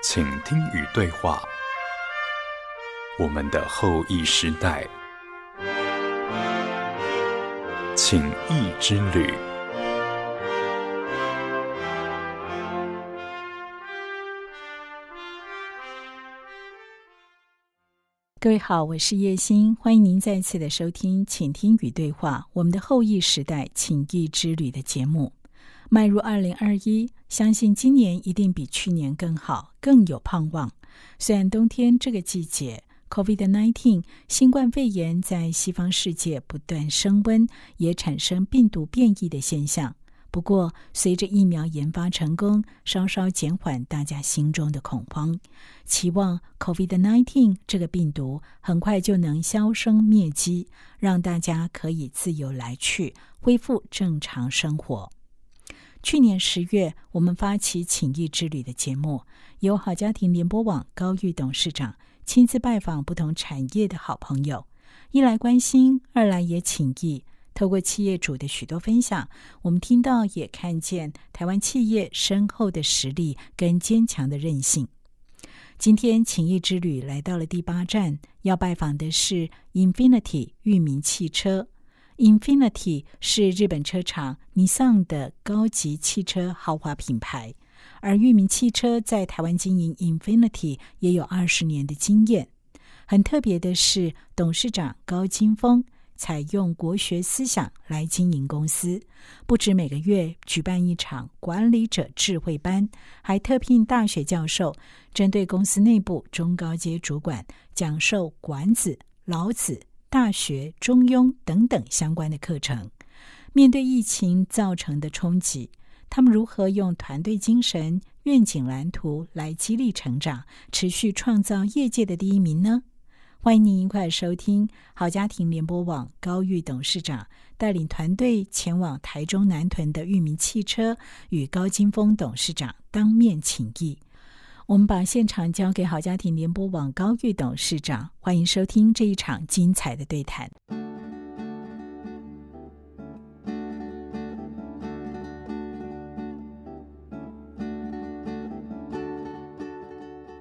请听与对话，我们的后裔时代，请益之旅。各位好，我是叶欣，欢迎您再次的收听《请听与对话》我们的后裔时代请益之旅的节目。迈入二零二一，相信今年一定比去年更好，更有盼望。虽然冬天这个季节，COVID-19 新冠肺炎在西方世界不断升温，也产生病毒变异的现象。不过，随着疫苗研发成功，稍稍减缓大家心中的恐慌，期望 COVID-19 这个病毒很快就能销声灭迹，让大家可以自由来去，恢复正常生活。去年十月，我们发起“请益之旅”的节目，由好家庭联播网高玉董事长亲自拜访不同产业的好朋友，一来关心，二来也请益。透过企业主的许多分享，我们听到也看见台湾企业深厚的实力跟坚强的韧性。今天“请益之旅”来到了第八站，要拜访的是 Infinity 裕民汽车。Infinity 是日本车厂 Nissan 的高级汽车豪华品牌，而裕民汽车在台湾经营 Infinity 也有二十年的经验。很特别的是，董事长高金峰采用国学思想来经营公司，不止每个月举办一场管理者智慧班，还特聘大学教授，针对公司内部中高阶主管讲授《管子》《老子》。大学、中庸等等相关的课程，面对疫情造成的冲击，他们如何用团队精神、愿景蓝图来激励成长，持续创造业界的第一名呢？欢迎您一块收听好家庭联播网高玉董事长带领团队前往台中南屯的裕民汽车，与高金峰董事长当面请益。我们把现场交给好家庭联播网高玉董事长，欢迎收听这一场精彩的对谈。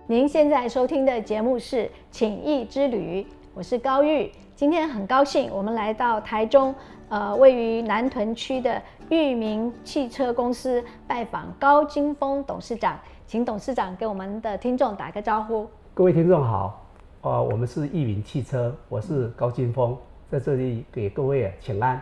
您现在收听的节目是《请益之旅》，我是高玉。今天很高兴，我们来到台中，呃，位于南屯区的裕民汽车公司，拜访高金峰董事长。请董事长给我们的听众打个招呼。各位听众好，啊，我们是裕民汽车，我是高金峰，在这里给各位请安。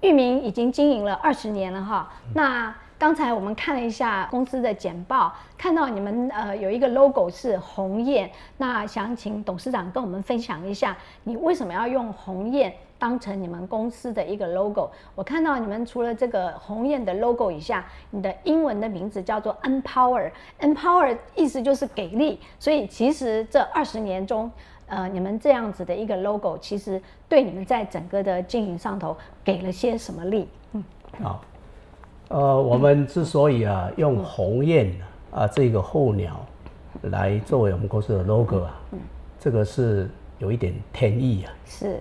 裕民已经经营了二十年了哈，那刚才我们看了一下公司的简报，看到你们呃有一个 logo 是鸿雁，那想请董事长跟我们分享一下，你为什么要用鸿雁？当成你们公司的一个 logo，我看到你们除了这个鸿雁的 logo 以下，你的英文的名字叫做 Empower，Empower 意思就是给力。所以其实这二十年中，呃，你们这样子的一个 logo，其实对你们在整个的经营上头给了些什么力？嗯，好，呃，我们之所以啊用鸿雁啊这个候鸟来作为我们公司的 logo 啊，嗯，这个是有一点天意啊，是。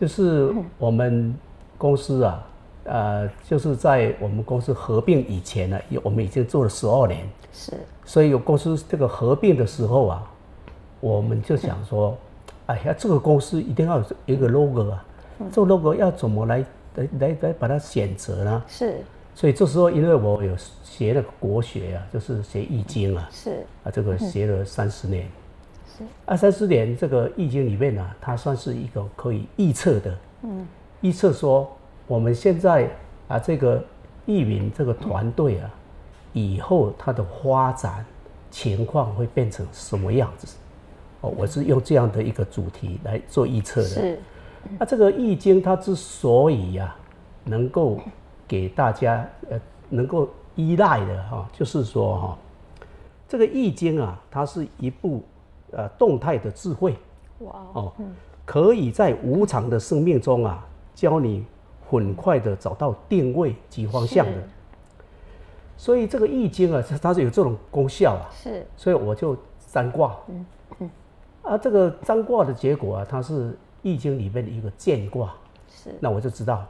就是我们公司啊，呃，就是在我们公司合并以前呢，我们已经做了十二年，是，所以有公司这个合并的时候啊，我们就想说，哎呀，这个公司一定要有一个 logo 啊，这个 logo 要怎么来来来来把它选择呢？是，所以这时候因为我有学了国学啊，就是学易经啊，是，啊，这个学了三十年。二三十年，这个易经里面呢，它算是一个可以预测的，嗯，预测说我们现在啊，这个易民这个团队啊，以后它的发展情况会变成什么样子？哦，我是用这样的一个主题来做预测的。是，那这个易经它之所以呀，能够给大家呃能够依赖的哈，就是说哈，这个易经啊，它是一部。呃，动态的智慧，哇哦，可以在无常的生命中啊，教你很快的找到定位及方向的。所以这个易经啊，它它是有这种功效啊。是。所以我就占卦。嗯嗯。啊，这个占卦的结果啊，它是易经里面的一个见卦。是。那我就知道，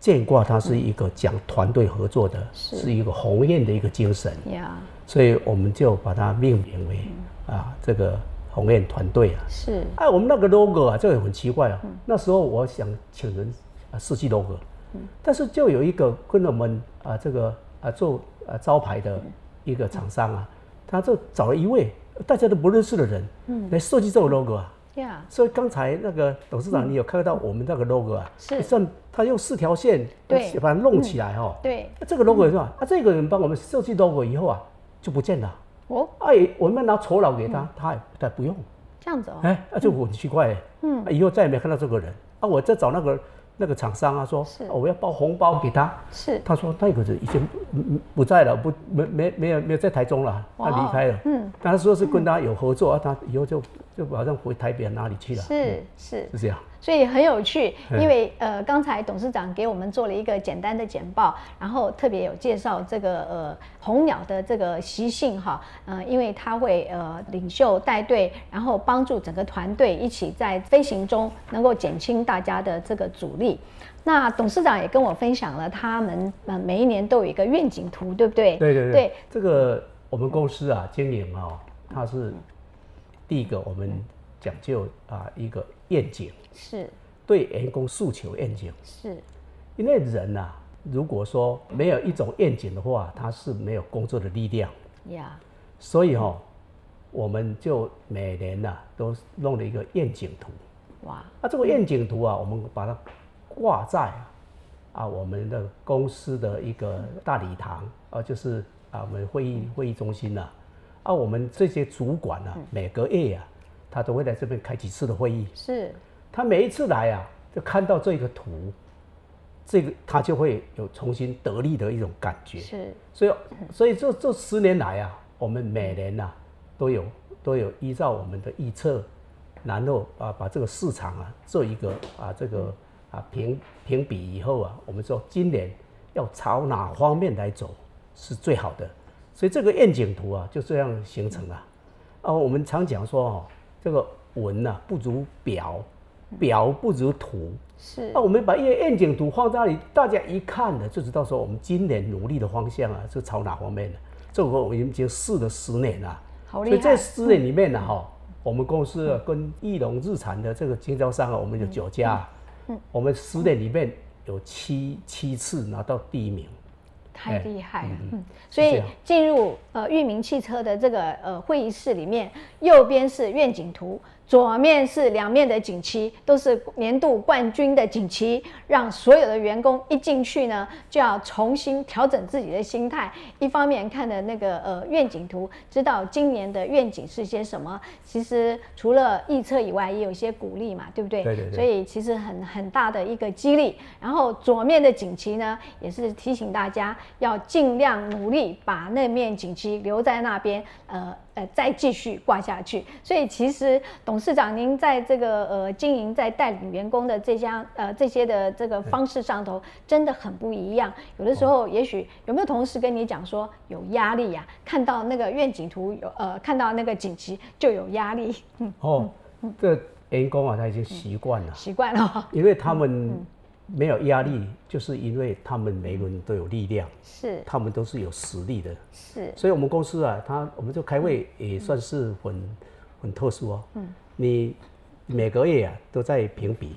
见卦它是一个讲团队合作的，是一个鸿雁的一个精神。呀。所以我们就把它命名为啊这个鸿雁团队啊。是哎，我们那个 logo 啊，就很奇怪啊。那时候我想请人啊设计 logo，嗯但是就有一个跟我们啊这个啊做啊招牌的一个厂商啊，他就找了一位大家都不认识的人，来设计这个 logo 啊。呀，所以刚才那个董事长，你有看到我们那个 logo 啊？是算他用四条线对把它弄起来哦。对，那这个 logo 是吧？啊，这个人帮我们设计 logo 以后啊，就不见了。哦，哎，我们拿酬劳给他，他也他也不用。这样子哦，哎，那就很奇怪哎。嗯，以后再也没看到这个人啊！我在找那个那个厂商啊，说是哦我要包红包给他。是他说那个人已经嗯嗯不在了，不没没没有没有在台中了，他离开了。嗯，但他说是跟他有合作啊，他以后就就好像回台北哪里去了。是是，是这样。所以很有趣，嗯因为呃，刚才董事长给我们做了一个简单的简报，然后特别有介绍这个呃红鸟的这个习性哈，呃，因为它会呃领袖带队，然后帮助整个团队一起在飞行中能够减轻大家的这个阻力。那董事长也跟我分享了他们呃每一年都有一个愿景图，对不对？对对对，对这个我们公司啊今年啊，它是第一个我们讲究啊一个愿景，是。对员工诉求愿景。是。因为人啊，如果说没有一种愿景的话，他是没有工作的力量。呀，所以哈、我们就每年呐、都弄了一个愿景图。哇，啊，这个愿景图啊，我们把它挂在啊啊我们的公司的一个大礼堂啊，就是啊我们会议会议中心呐、啊，我们这些主管啊，每个月啊，他都会来这边开几次的会议。是他每一次来啊，就看到这个图，这个他就会有重新得力的一种感觉。是所以，所以这这十年来啊，我们每年呐、都有都有依照我们的预测，然后啊把这个市场啊做一个啊这个啊评评比以后啊，我们说今年要朝哪方面来走是最好的。所以这个愿景图啊就这样形成了。啊，我们常讲说哦，这个文呐、不如表，表不如图。是。那我们把一个愿景图放在那里，大家一看呢，就知道说我们今年努力的方向啊，是朝哪方面的。这个我们已经试了十年了，所以这十年里面呢，哈，我们公司啊跟翼龙日产的这个经销商啊，我们有九家，嗯。我们十年里面有七七次拿到第一名。太哎厉害了，嗯，所以进入呃裕民汽车的这个呃会议室里面，右边是愿景图，左面是两面的锦旗，都是年度冠军的锦旗，让所有的员工一进去呢，就要重新调整自己的心态。一方面看的那个呃愿景图，知道今年的愿景是些什么。其实除了预测以外，也有一些鼓励嘛，对不对？对对对所以其实很很大的一个激励。然后左面的锦旗呢，也是提醒大家要尽量努力把那面锦旗留在那边，呃呃，再继续挂下去。所以其实董事长您在这个呃经营在带领员工的这家呃这些的这个方式上头，真的很不一样。有的时候也许有没有同事跟你讲说有压力呀、看到那个愿景图有呃看到那个锦旗就有压力，嗯，哦，这员工啊他已经习惯了，习惯了。哦，因为他们没有压力，就是因为他们每个人都有力量，是他们都是有实力的。是所以我们公司啊，他我们就开会也算是很很特殊哦。嗯，你每个月啊都在评比，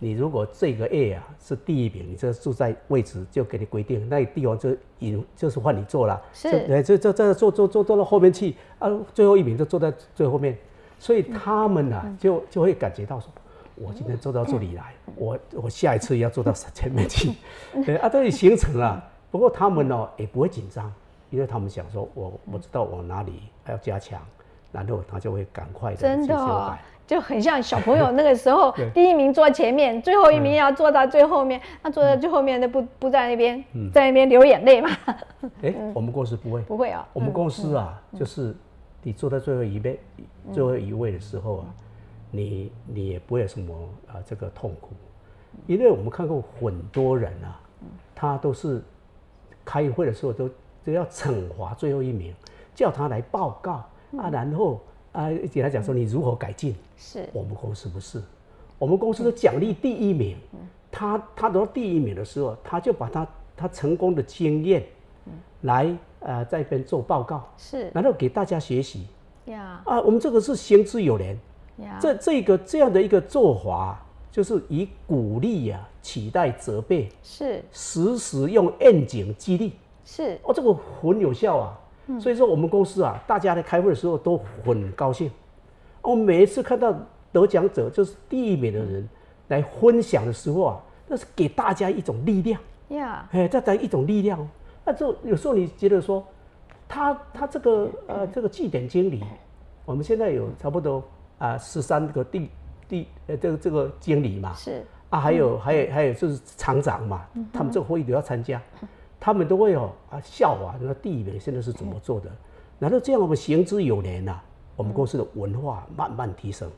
你如果这个月啊是第一名，你这住在位置就给你规定，那地方就引就是换你做了。是这这这这坐坐坐坐到后面去啊，最后一名就坐在最后面，所以他们啊就就会感觉到说。我今天坐到这里来，我我下一次要坐到前面去，对啊，这里形成了。不过他们呢也不会紧张，因为他们想说，我我知道我哪里还要加强，然后他就会赶快的真的哦。就很像小朋友那个时候，第一名坐前面，最后一名要坐到最后面，那坐在最后面的不不在那边，在那边流眼泪嘛？哎，我们公司不会，不会哦，我们公司啊，就是你坐在最后一位、最后一位的时候啊，你你也不会有什么啊这个痛苦，因为我们看过很多人啊，他都是开会的时候都都要惩罚最后一名，叫他来报告啊，然后啊给他讲说你如何改进。是。我们公司不是，我们公司都奖励第一名，他他得到第一名的时候，他就把他他成功的经验来呃在一边做报告，是。然后给大家学习。呀啊。我们这个是行之有年，呀，这这个这样的一个做法，就是以鼓励呀、取代责备，是时时用愿景激励。是哦，这个很有效啊。所以说我们公司啊，大家在开会的时候都很高兴。我，每一次看到得奖者就是第一名的人来分享的时候啊，那是给大家一种力量，呀哎，再来一种力量哦。那就有时候你觉得说，他他这个呃这个据点经理，我们现在有差不多啊十三个地地呃这个这个经理嘛，是。啊，还有、还有还有就是厂长嘛，他们这个会议都要参加，他们都会有啊笑啊，那第一名现在是怎么做的？难道这样我们行之有年呐、啊我们公司的文化慢慢提升。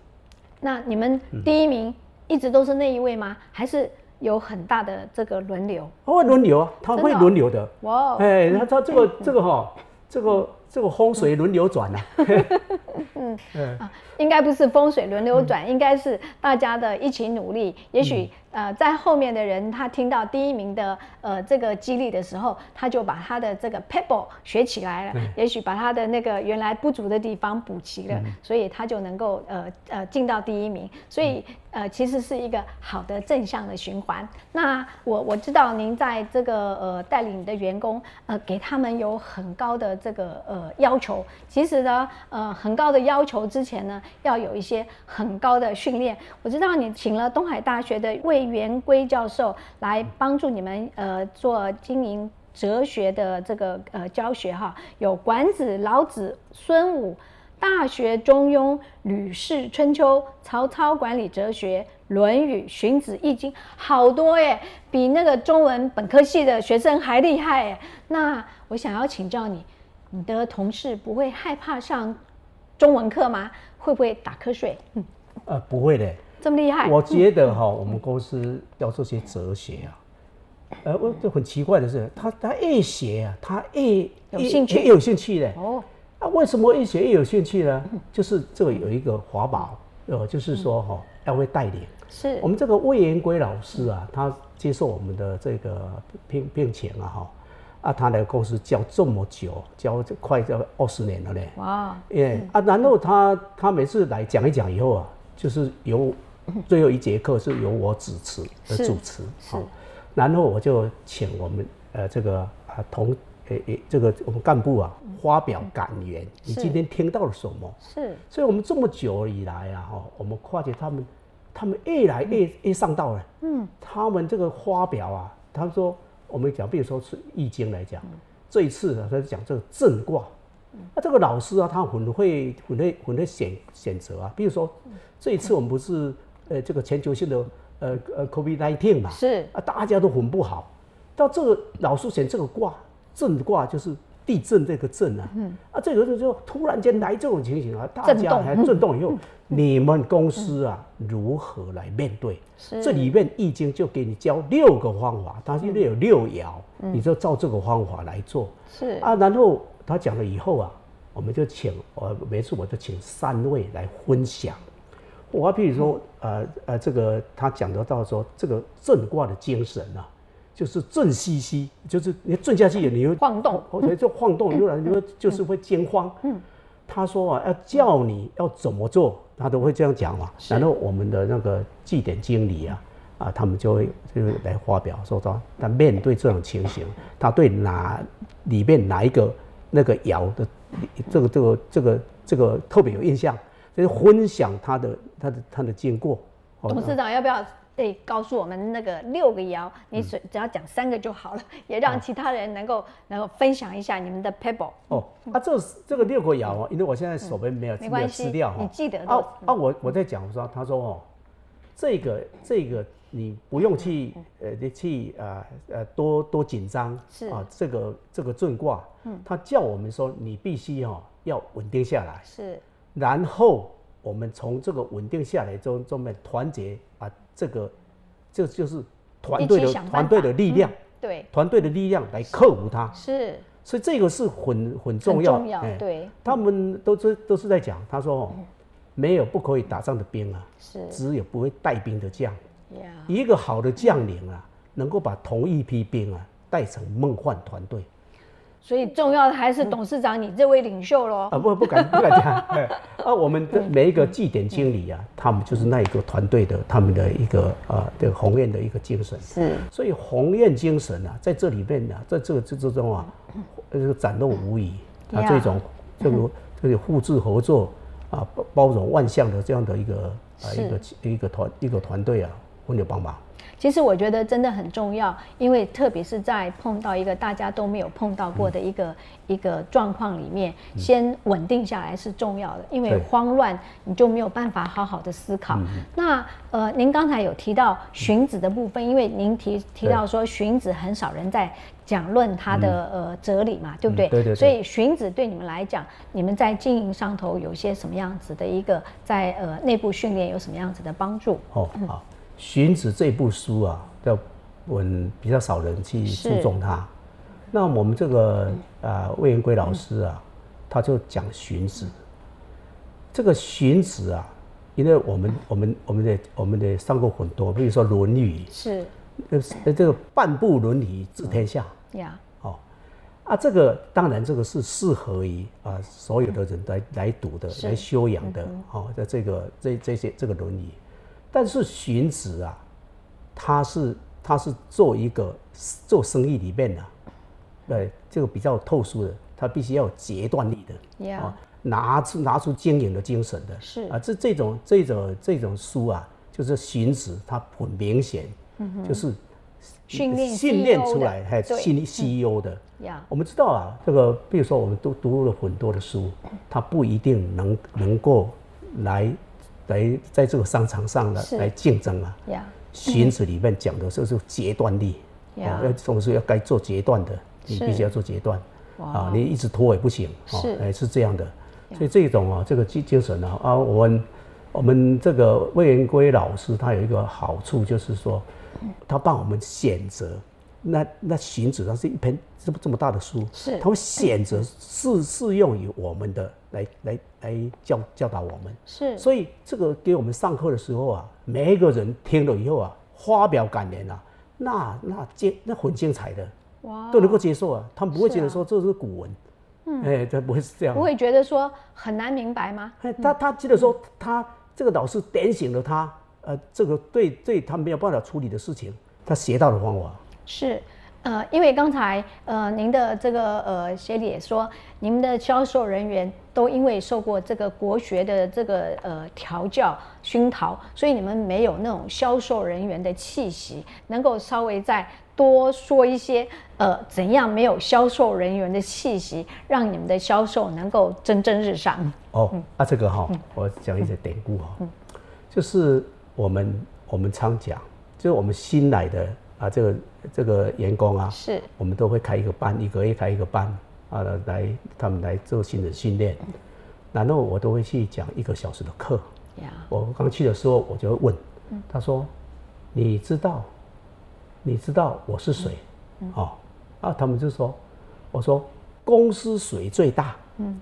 那你们第一名一直都是那一位吗？还是有很大的这个轮流？哦，轮流啊，他会轮流的。哇哦，哎，他他这个这个哈，这个这个风水轮流转呐、啊。应该不是风水轮流转，应该是大家的一起努力。也许、呃，在后面的人他听到第一名的呃这个激励的时候，他就把他的这个 pebble 学起来了，也许把他的那个原来不足的地方补齐了，所以他就能够呃呃进到第一名。所以呃其实是一个好的正向的循环。那我我知道您在这个呃带领你的员工呃给他们有很高的这个呃要求，其实呢呃很高的要求之前呢。要有一些很高的训练。我知道你请了东海大学的魏元圭教授来帮助你们呃做经营哲学的这个呃教学哈，有管子、老子、孙武、大学、中庸、吕氏、春秋、曹操管理哲学、论语、荀子、易经，好多耶，比那个中文本科系的学生还厉害耶。那我想要请教你，你的同事不会害怕上中文课吗？会不会打瞌睡？嗯，呃，不会的。这么厉害？我觉得哈，我们公司要做些哲学啊。呃，我就很奇怪的是，他他越学啊，他越有兴趣越有兴趣的。哦，啊，为什么越学越有兴趣呢？就是这个有一个法宝，呃，就是说哈，要会带领。是我们这个魏延圭老师啊，他接受我们的这个聘聘请啊，哈，啊，他来公司教这么久，教这快要二十年了嘞。哇，耶啊，然后他他每次来讲一讲以后啊，就是由最后一节课是由我主持的主持，是。好。然后我就请我们呃这个啊同诶诶这个我们干部啊发表感言，你今天听到了什么？是。所以我们这么久以来啊，哈，我们发觉他们，他们越来越越上道了。嗯，他们这个发表啊，他们说我们讲，比如说是易经来讲，这一次啊，他是讲这个震卦。那这个老师啊，他很会很会很会选选择啊。比如说这一次我们不是呃这个全球性的呃呃 COVID 1 9嘛，是啊，大家都很不好。到这个老师选这个卦，震卦就是地震这个震啊，嗯，啊，这个就就突然间来这种情形啊，大家还震动以后，你们公司啊如何来面对？是这里面易经就给你教六个方法，它因为有六爻，你就照这个方法来做是啊。然后他讲了以后啊，我们就请我每次我就请三位来分享。我譬如说，呃呃，这个他讲得到说，这个震卦的精神啊，就是震兮兮，就是你震下去，你会晃动，或者就晃动，有人你会就是会惊慌。嗯，他说啊，要叫你要怎么做，他都会这样讲嘛。然后我们的那个祭典经理啊，啊，他们就会就会来发表说说，他面对这种情形，他对哪里面哪一个那个爻的这个这个这个这个特别有印象，就是分享他的他的他的经过。哦董事长要不要对告诉我们那个六个爻？你只只要讲三个就好了，也让其他人能够能够分享一下你们的 pebble。哦，啊，这这个六个爻啊，因为我现在手边没有没关系资料哈，你记得啊都啊，我我在讲说，他说哦，这个这个你不用去呃你去啊呃多多紧张是。啊，这个这个震卦，嗯，他叫我们说你必须哈要稳定下来，是然后我们从这个稳定下来中中面团结啊，这个这就是团队的团队的力量，对，团队的力量来克服它。是。所以这个是很很重很要，重要哎，对，他们都是都是在讲，他说哦，没有不可以打仗的兵啊，是。只有不会带兵的将。呀，一个好的将领啊，能够把同一批兵啊带成梦幻团队。所以重要的还是董事长你这位领袖喽。啊，不不敢不敢讲。哎啊，我们的每一个绩点经理啊，他们就是那一个团队的他们的一个啊，这个鸿雁的一个精神。是，所以鸿雁精神啊，在这里面呢、在这个这之中啊，这个展露无遗。啊，这种这个这个互助合作啊，包包容万象的这样的一个啊一个一个团一个团队啊，我有帮忙。其实我觉得真的很重要，因为特别是在碰到一个大家都没有碰到过的一个、一个状况里面，先稳定下来是重要的，因为慌乱你就没有办法好好的思考。那呃，您刚才有提到荀子的部分，因为您提提到说荀子很少人在讲论他的、呃哲理嘛，对不对？对对对。所以荀子对你们来讲，你们在经营上头有些什么样子的一个在呃内部训练有什么样子的帮助？哦，好，《荀子》这部书啊，叫我们比较少人去注重它。那我们这个啊魏延圭老师啊，他就讲荀子。这个荀子啊，因为我们我们我们的我们的上过很多，比如说《论语》，是呃呃这个半部《论语》治天下。呀。哦，啊，这个当然这个是适合于啊所有的人来来读的，是来修养的。哦，在这个这这些这个《论语》，但是荀子啊，他是他是做一个做生意里面的、啊，对这个比较特殊的，他必须要有决断力的。哦，拿出拿出经营的精神的。是啊，这这种这种这种书啊，就是荀子，他很明显，就是嗯训练训练出来，还的对训练 CEO 的。呀我们知道啊，这个比如说我们都读了很多的书，他不一定能能够来来在这个商场上来是。来竞争啊。荀子里面讲的就是决断力，呀哦，要总是要该做决断的，你必须要做决断啊，你一直拖也不行，是。哎，是这样的，所以这种啊，这个精精神啊，啊，我们我们这个魏延圭老师他有一个好处，就是说，他帮我们选择。那那荀子它是一篇这么这么大的书，是他会选择适适用于我们的来来来教教导我们，是所以这个给我们上课的时候啊，每一个人听了以后啊，发表感言啊，那那精那很精彩的，哇都能够接受啊，他们不会觉得说这是古文，嗯，哎，这不会是这样不，会觉得说很难明白吗？哎他他记得说他这个老师点醒了他，呃，这个对对他没有办法处理的事情，他学到的方法，是，呃，因为刚才呃您的这个呃协理也说，你们的销售人员都因为受过这个国学的这个呃调教熏陶，所以你们没有那种销售人员的气息，能够稍微再多说一些呃怎样没有销售人员的气息，让你们的销售能够蒸蒸日上。哦，啊，这个哈、我讲一些典故哈、就是我们我们常讲，就是我们新来的啊，这个这个员工啊，是我们都会开一个班，一个月开一个班啊，来他们来做新的训练，然后我都会去讲一个小时的课。呀，我刚去的时候，我就会问，他说：“你知道，你知道我是谁？”哦，啊，他们就说：“我说公司谁最大？”嗯，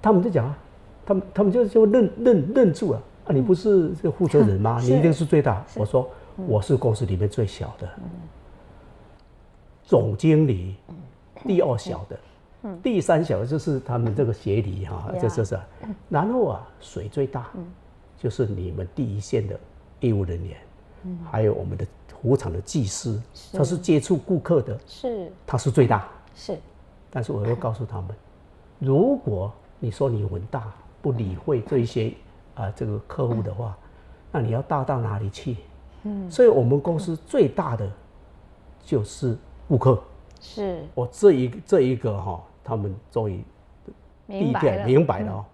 他们就讲啊，他们他们就就认认认住了啊，你不是这个负责人吗？是你一定是最大。我说我是公司里面最小的，总经理第二小的。第三小的就是他们这个协理哈，呀这就是，然后啊，水最大，就是你们第一线的业务人员，还有我们的服务厂的技师，他是接触顾客的，是他是最大。是但是我要告诉他们，如果你说你很大，不理会这一些啊、这个客户的话，那你要大到哪里去？嗯，所以我们公司最大的就是顾客。是，我这一这一个哈、他们终于第一点明白了，哦。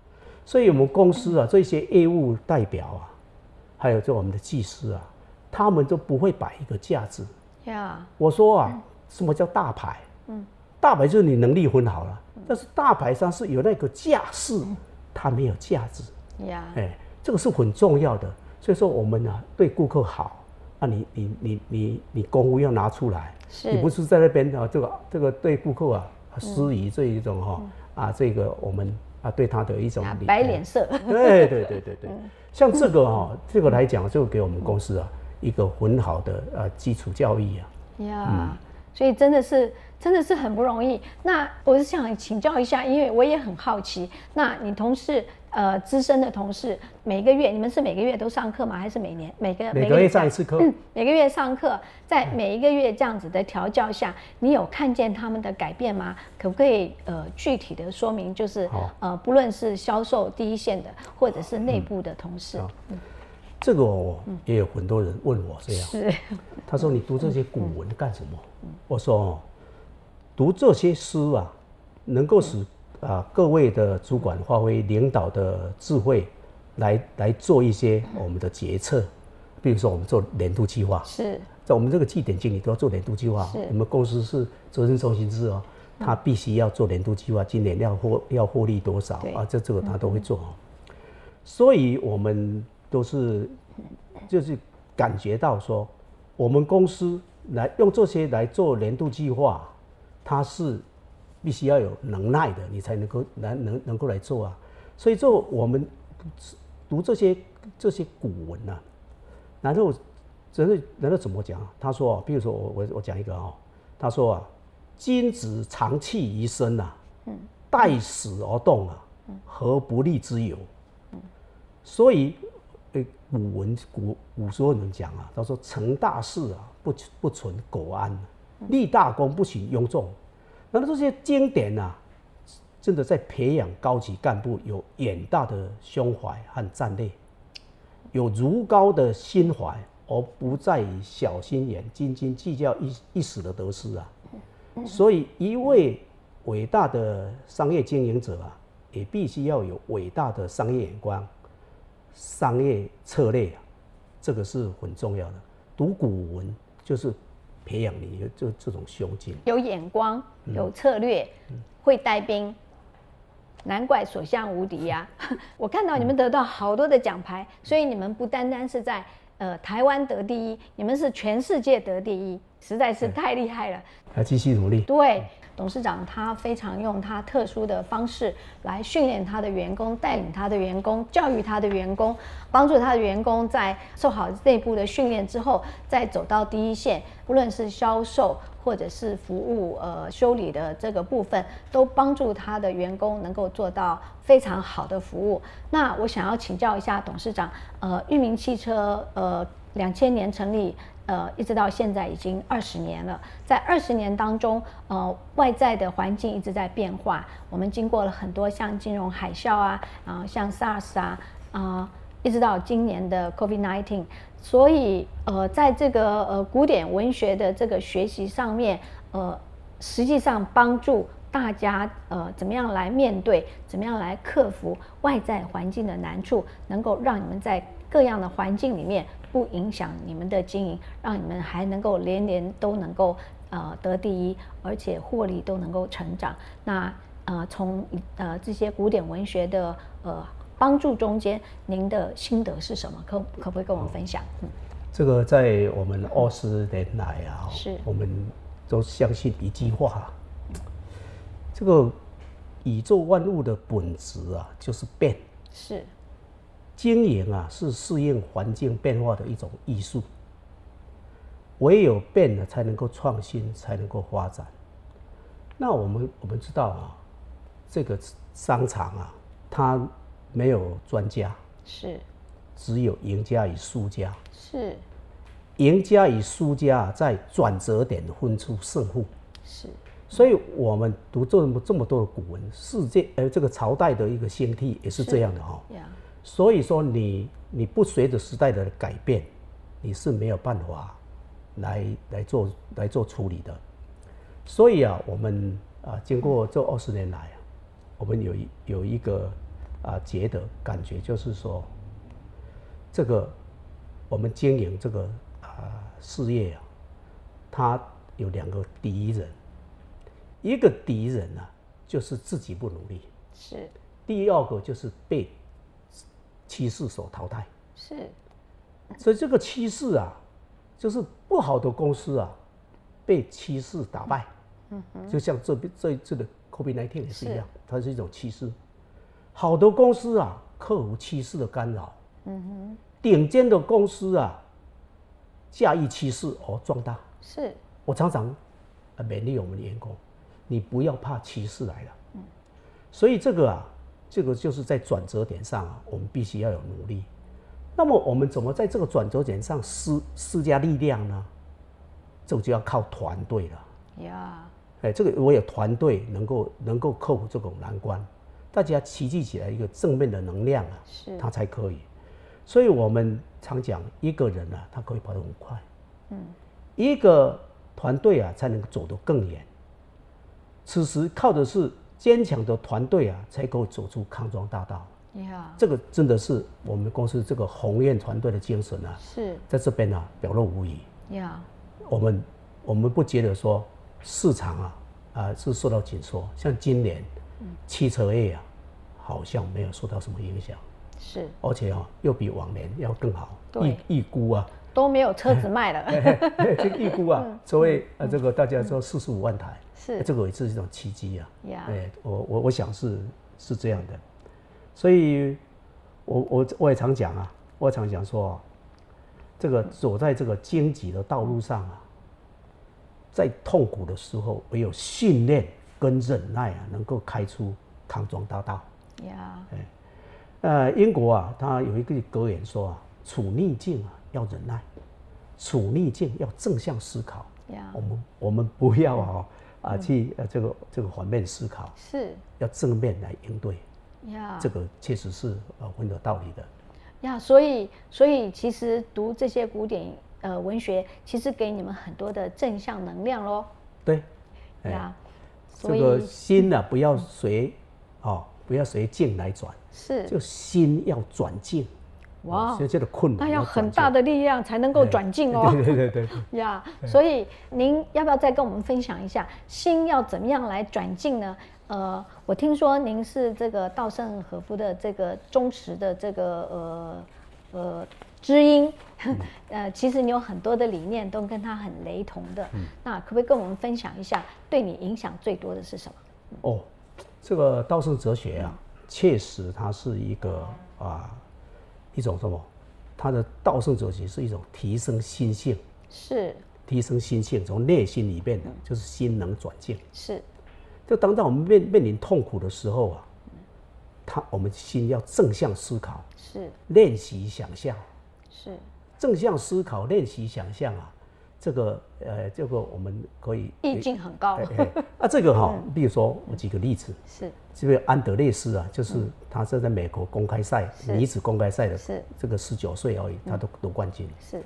所以我们公司啊，这些业务代表啊，还有就我们的技师啊，他们都不会摆一个架子。呀，我说啊，什么叫大牌？嗯，大牌就是你能力很好了，但是大牌上是有那个架势，它没有架子。呀，哎，这个是很重要的。所以说我们啊，对顾客好啊，你你你你你功夫要拿出来，是。你不是在那边啊，这个这个对顾客啊施以这一种哈、啊，这个我们啊对他的一种啊礼摆脸色，对对对对对，像这个哈、这个来讲，就给我们公司啊一个很好的呃基础教育啊。呀，所以真的是真的是很不容易。那我是想请教一下，因为我也很好奇，那你同事呃资深的同事，每个月你们是每个月都上课吗？还是每年每个每个月上一次课？嗯，每个月上课，在每一个月这样子的调教下，你有看见他们的改变吗？可不可以呃具体的说明？就是呃不论是销售第一线的，或者是内部的同事。这个哦，也有很多人问我这样，是，他说你读这些古文干什么？我说哦，读这些诗啊，能够使啊各位的主管发挥领导的智慧，来来做一些我们的决策。比如说我们做年度计划，是在我们这个绩点经理都要做年度计划。我们公司是责任中心制哦，他必须要做年度计划，今年要获要获利多少啊？这这个他都会做哦。所以我们。都是，就是感觉到说，我们公司来用这些来做年度计划，它是必须要有能耐的，你才能够来能能够来做啊。所以做我们读这些这些古文呐，然后真的然后怎么讲？他说，比如说我我我讲一个啊，他说啊，君子长气于身呐，待死而动啊，何不利之有？所以。古文古古时候人讲啊，他说成大事啊，不不存苟安，立大功不许庸众。那么这些经典呐，真的在培养高级干部有远大的胸怀和战略，有如高的心怀，而不在于小心眼、斤斤计较一一时的得失啊。所以，一位伟大的商业经营者啊，也必须要有伟大的商业眼光。商业策略啊，这个是很重要的。读古文就是培养你的这这种胸襟，有眼光，有策略，会带兵，难怪所向无敌呀！我看到你们得到好多的奖牌，所以你们不单单是在呃台湾得第一，你们是全世界得第一，实在是太厉害了。要继续努力。对。董事长他非常用他特殊的方式来训练他的员工，带领他的员工，教育他的员工，帮助他的员工在受好内部的训练之后，再走到第一线，不论是销售或者是服务，呃，修理的这个部分，都帮助他的员工能够做到非常好的服务。那我想要请教一下董事长，呃，裕民汽车，呃，两千年成立。呃，一直到现在已经二十年了，在二十年当中，呃，外在的环境一直在变化。我们经过了很多像金融海啸啊，啊，像 SARS 啊，啊，一直到今年的 COVID-19，所以呃，在这个呃古典文学的这个学习上面，呃，实际上帮助大家呃怎么样来面对，怎么样来克服外在环境的难处，能够让你们在各样的环境里面。不影响你们的经营，让你们还能够年年都能够呃得第一，而且获利都能够成长。那呃从呃这些古典文学的呃帮助中间，您的心得是什么？可可不可以跟我们分享？嗯，这个在我们二十年来啊，是我们都相信一句话：这个宇宙万物的本质啊，就是变。是。经营啊，是适应环境变化的一种艺术。唯有变了，才能够创新，才能够发展。那我们我们知道啊，这个商场啊，它没有专家，是，只有赢家与输家，是，赢家与输家在转折点分出胜负，是。所以我们读这么这么多的古文，世界呃这个朝代的一个兴替也是这样的哈。所以说，你你不随着时代的改变，你是没有办法来来做来做处理的。所以啊，我们啊，经过这二十年来啊，我们有一有一个啊觉得感觉，就是说，这个我们经营这个啊事业啊，它有两个敌人，一个敌人呢，就是自己不努力；是第二个就是被。趋势所淘汰是，所以这个趋势啊，就是不好的公司啊，被趋势打败。嗯哼，就像这边这一次的 COVID-19 也是一样，它是一种趋势。好的公司啊，克服趋势的干扰。嗯哼，顶尖的公司啊，驾驭趋势而壮大。是，我常常啊勉励我们的员工，你不要怕趋势来了。嗯，所以这个啊，这个就是在转折点上啊，我们必须要有努力。那么我们怎么在这个转折点上施施加力量呢？这个就要靠团队了。呀，哎，这个我有团队能够能够克服这种难关，大家齐聚起来一个正面的能量啊，是，他才可以。所以我们常讲，一个人啊，他可以跑得很快，嗯，一个团队啊，才能走得更远。此时靠的是坚强的团队啊，才可以走出康庄大道。呀，这个真的是我们公司这个鸿雁团队的精神啊，是。在这边呢表露无遗。呀，我们我们不觉得说市场啊啊是受到紧缩，像今年汽车业啊，好像没有受到什么影响。是，而且啊又比往年要更好，预预估啊。都没有车子卖了，这预估啊，所谓啊这个大家说四十五万台，是。这个也是一种奇迹啊，哎，我我我想是是这样的，所以我我我也常讲啊，我常讲说，这个走在这个荆棘的道路上啊，在痛苦的时候，唯有训练跟忍耐啊，能够开出康庄大道，呀，哎。呃，英国啊，他有一个格言说啊，处逆境啊要忍耐，处逆境要正向思考。我们我们不要啊啊去呃这个这个反面思考，是要正面来应对。呀，这个确实是呃很有道理的。呀，所以所以其实读这些古典呃文学，其实给你们很多的正向能量喽。对，呀，这个心呢不要随哦。不要随境来转，是，就心要转境，哇，所以这个困难，那要很大的力量才能够转进哦。对对对对，呀，所以您要不要再跟我们分享一下，心要怎么样来转进呢？呃，我听说您是这个稻盛和夫的这个忠实的这个呃呃知音，呃，其实你有很多的理念都跟他很雷同的，那可不可以跟我们分享一下，对你影响最多的是什么？哦。这个稻盛哲学啊，确实它是一个啊一种什么？它的道圣哲学是一种提升心性，是提升心性，从内心里面的就是心能转境。是，就当到我们面面临痛苦的时候啊，他我们心要正向思考，是练习想象，是正向思考练习想象啊。这个呃，这个我们可以意境很高。啊，这个哈，比如说我举个例子，是。这位安德烈斯啊，就是他是在美国公开赛女子公开赛的，是。这个十九岁而已，他都夺冠军。是，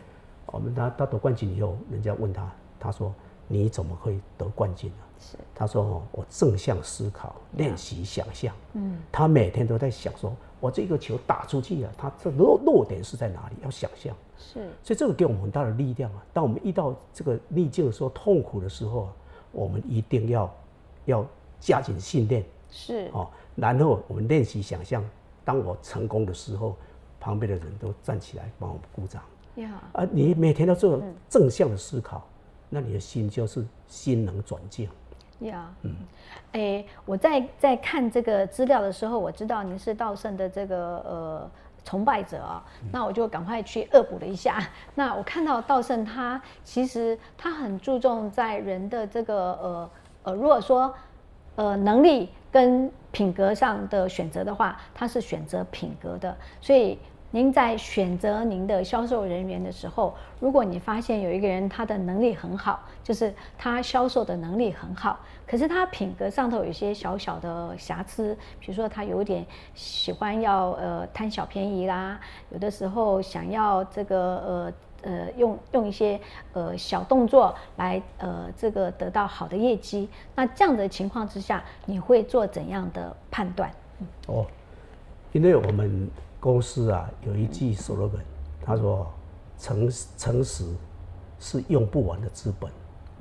我们他他夺冠军以后，人家问他，他说你怎么会得冠军呢？是，他说哦，我正向思考，练习想象。嗯，他每天都在想说。我这个球打出去啊，它这落落点是在哪里？要想象，是，所以这个给我们很大的力量啊。当我们遇到这个逆境的时候、痛苦的时候啊，我们一定要要加紧训练，是哦。然后我们练习想象，当我成功的时候，旁边的人都站起来帮我们鼓掌。呀，啊，你每天都做正向的思考，那你的心就是心能转境。呀，嗯，哎，我在在看这个资料的时候，我知道您是道圣的这个呃崇拜者啊，那我就赶快去恶补了一下。那我看到道圣他其实他很注重在人的这个呃呃，如果说呃能力跟品格上的选择的话，他是选择品格的，所以。您在选择您的销售人员的时候，如果你发现有一个人他的能力很好，就是他销售的能力很好，可是他品格上头有些小小的瑕疵，比如说他有点喜欢要呃贪小便宜啦，有的时候想要这个呃呃用用一些呃小动作来呃这个得到好的业绩，那这样的情况之下，你会做怎样的判断？哦，因为我们。公司啊，有一句 slogan，他说：“诚诚实是用不完的资本，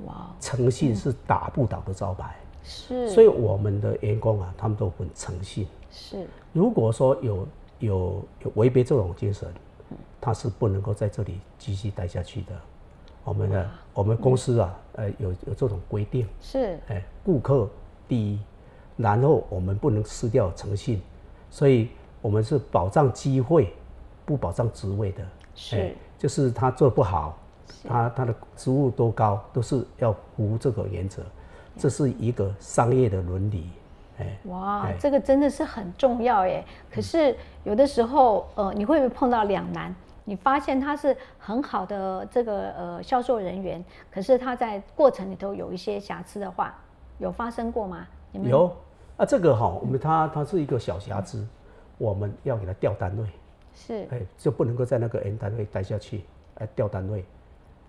哇，诚信是打不倒的招牌。”是，所以我们的员工啊，他们都很诚信。是，如果说有有有违背这种精神，他是不能够在这里继续待下去的。我们的我们公司啊，呃，有有这种规定。是，哎，顾客第一，然后我们不能失掉诚信，所以。我们是保障机会，不保障职位的。是，就是他做不好，他他的职务多高都是要无这个原则，这是一个商业的伦理。哎，哇，这个真的是很重要耶。可是有的时候，呃，你会不会碰到两难？你发现他是很好的这个呃销售人员，可是他在过程里头有一些瑕疵的话，有发生过吗？有啊，这个哈，我们他他是一个小瑕疵，我们要给他调单位，是，哎，就不能够在那个 N 单位待下去，哎，调单位，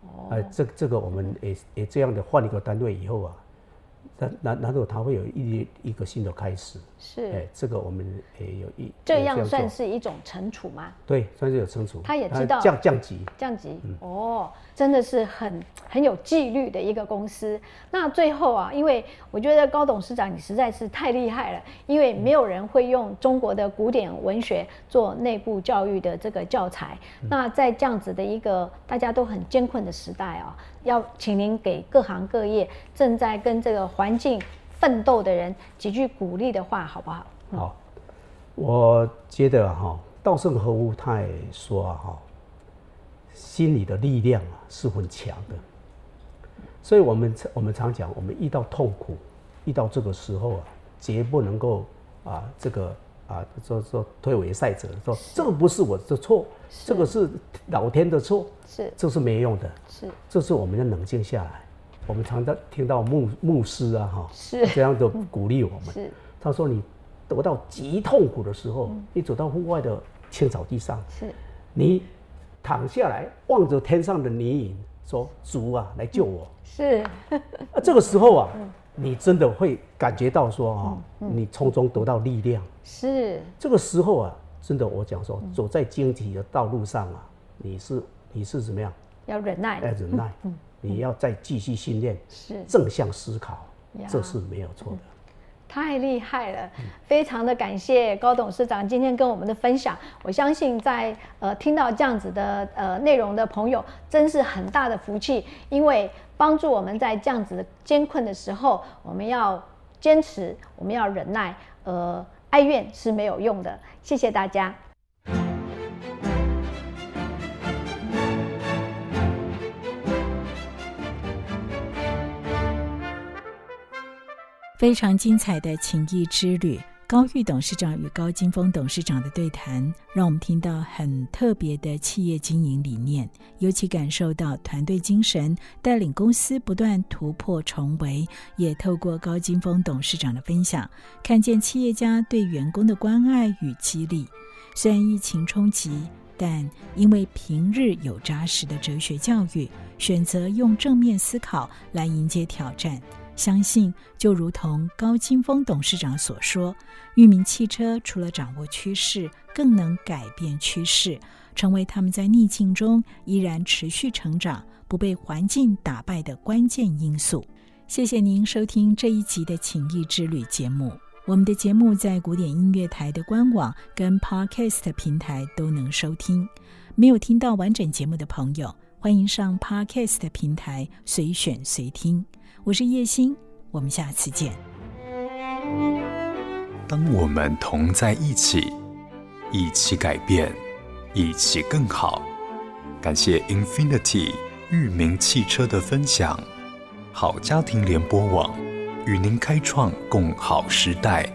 哦，哎，这这个我们也也这样的换一个单位以后啊。那那然后他会有一一个新的开始，是。哎，这个我们也有一这样算是一种惩处吗？对，算是有惩处。他也知道。降降级，降级。哦，真的是很很有纪律的一个公司。那最后啊，因为我觉得高董事长你实在是太厉害了，因为没有人会用中国的古典文学做内部教育的这个教材。那在这样子的一个大家都很艰困的时代啊。要请您给各行各业正在跟这个环境奋斗的人几句鼓励的话，好不好？好，我觉得哈，稻盛和夫他也说哈，心理的力量啊是很强的，所以我们我们常讲，我们遇到痛苦，遇到这个时候啊，绝不能够啊这个。啊，说说推诿赛者，说这个不是我的错，这个是老天的错，是。这是没用的，是。这是我们要冷静下来。我们常常听到牧牧师啊，哈，是。这样的鼓励我们。是。他说你得到极痛苦的时候，你走到户外的青草地上，是。你躺下来望着天上的泥影，说主啊，来救我。是 啊，这个时候啊。你真的会感觉到说啊，你从中得到力量。是这个时候啊，真的我讲说，走在经济的道路上啊，你是你是怎么样？要忍耐。要忍耐。嗯。你要再继续训练。是。正向思考，这是没有错的。太厉害了，非常的感谢高董事长今天跟我们的分享。我相信在呃听到这样子的呃内容的朋友，真是很大的福气，因为。帮助我们在这样子的艰困的时候，我们要坚持，我们要忍耐，呃，哀怨是没有用的。谢谢大家。非常精彩的情谊之旅。高玉董事长与高金峰董事长的对谈，让我们听到很特别的企业经营理念，尤其感受到团队精神，带领公司不断突破重围。也透过高金峰董事长的分享，看见企业家对员工的关爱与激励。虽然疫情冲击，但因为平日有扎实的哲学教育，选择用正面思考来迎接挑战。相信就如同高清峰董事长所说，域名汽车除了掌握趋势，更能改变趋势，成为他们在逆境中依然持续成长、不被环境打败的关键因素。谢谢您收听这一集的情谊之旅节目。我们的节目在古典音乐台的官网跟 Podcast 平台都能收听。没有听到完整节目的朋友，欢迎上 Podcast 平台随选随听。我是叶欣，我们下次见。当我们同在一起，一起改变，一起更好。感谢 Infinity 域名汽车的分享，好家庭联播网与您开创共好时代。